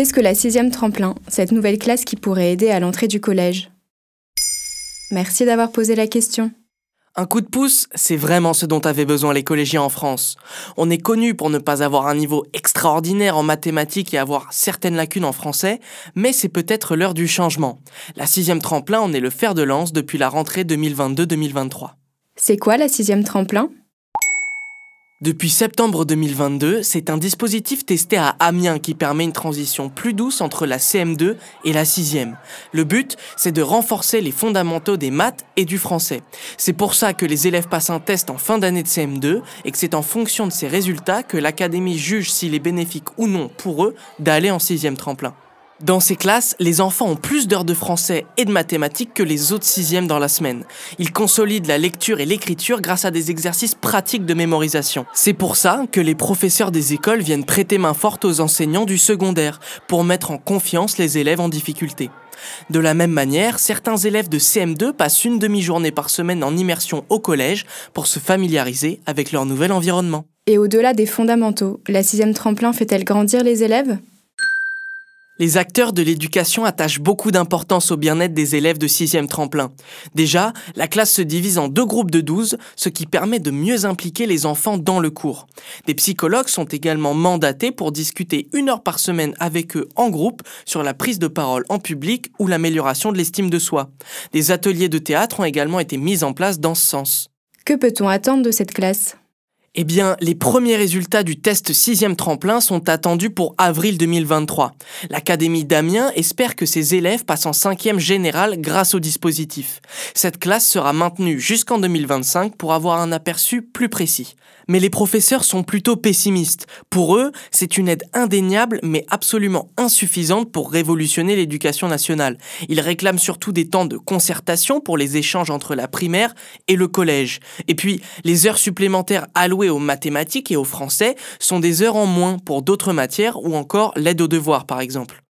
Qu'est-ce que la sixième tremplin, cette nouvelle classe qui pourrait aider à l'entrée du collège? Merci d'avoir posé la question. Un coup de pouce, c'est vraiment ce dont avaient besoin les collégiens en France. On est connu pour ne pas avoir un niveau extraordinaire en mathématiques et avoir certaines lacunes en français, mais c'est peut-être l'heure du changement. La sixième tremplin en est le fer de lance depuis la rentrée 2022-2023. C'est quoi la sixième tremplin? Depuis septembre 2022, c'est un dispositif testé à Amiens qui permet une transition plus douce entre la CM2 et la 6e. Le but, c'est de renforcer les fondamentaux des maths et du français. C'est pour ça que les élèves passent un test en fin d'année de CM2 et que c'est en fonction de ces résultats que l'académie juge s'il est bénéfique ou non pour eux d'aller en 6e tremplin. Dans ces classes, les enfants ont plus d'heures de français et de mathématiques que les autres sixièmes dans la semaine. Ils consolident la lecture et l'écriture grâce à des exercices pratiques de mémorisation. C'est pour ça que les professeurs des écoles viennent prêter main forte aux enseignants du secondaire pour mettre en confiance les élèves en difficulté. De la même manière, certains élèves de CM2 passent une demi-journée par semaine en immersion au collège pour se familiariser avec leur nouvel environnement. Et au-delà des fondamentaux, la sixième tremplin fait-elle grandir les élèves? Les acteurs de l'éducation attachent beaucoup d'importance au bien-être des élèves de 6e tremplin. Déjà, la classe se divise en deux groupes de 12, ce qui permet de mieux impliquer les enfants dans le cours. Des psychologues sont également mandatés pour discuter une heure par semaine avec eux en groupe sur la prise de parole en public ou l'amélioration de l'estime de soi. Des ateliers de théâtre ont également été mis en place dans ce sens. Que peut-on attendre de cette classe? Eh bien, les premiers résultats du test 6e tremplin sont attendus pour avril 2023. L'Académie d'Amiens espère que ses élèves passent en 5e général grâce au dispositif. Cette classe sera maintenue jusqu'en 2025 pour avoir un aperçu plus précis. Mais les professeurs sont plutôt pessimistes. Pour eux, c'est une aide indéniable mais absolument insuffisante pour révolutionner l'éducation nationale. Ils réclament surtout des temps de concertation pour les échanges entre la primaire et le collège. Et puis, les heures supplémentaires allouées aux mathématiques et au français sont des heures en moins pour d'autres matières ou encore l'aide aux devoirs par exemple.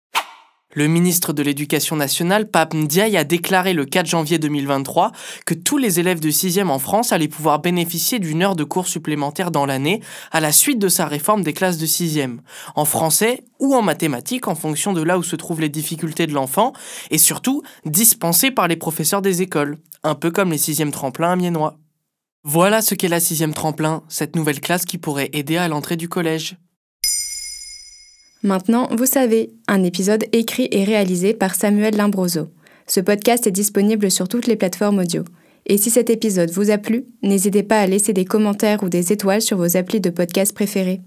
Le ministre de l'Éducation nationale, Pape Ndiaye, a déclaré le 4 janvier 2023 que tous les élèves de 6e en France allaient pouvoir bénéficier d'une heure de cours supplémentaire dans l'année à la suite de sa réforme des classes de 6e, en français ou en mathématiques en fonction de là où se trouvent les difficultés de l'enfant, et surtout dispensées par les professeurs des écoles, un peu comme les 6e tremplins amiénois. Voilà ce qu'est la 6e tremplin, cette nouvelle classe qui pourrait aider à l'entrée du collège. Maintenant, vous savez, un épisode écrit et réalisé par Samuel Limbroso. Ce podcast est disponible sur toutes les plateformes audio. Et si cet épisode vous a plu, n'hésitez pas à laisser des commentaires ou des étoiles sur vos applis de podcast préférés.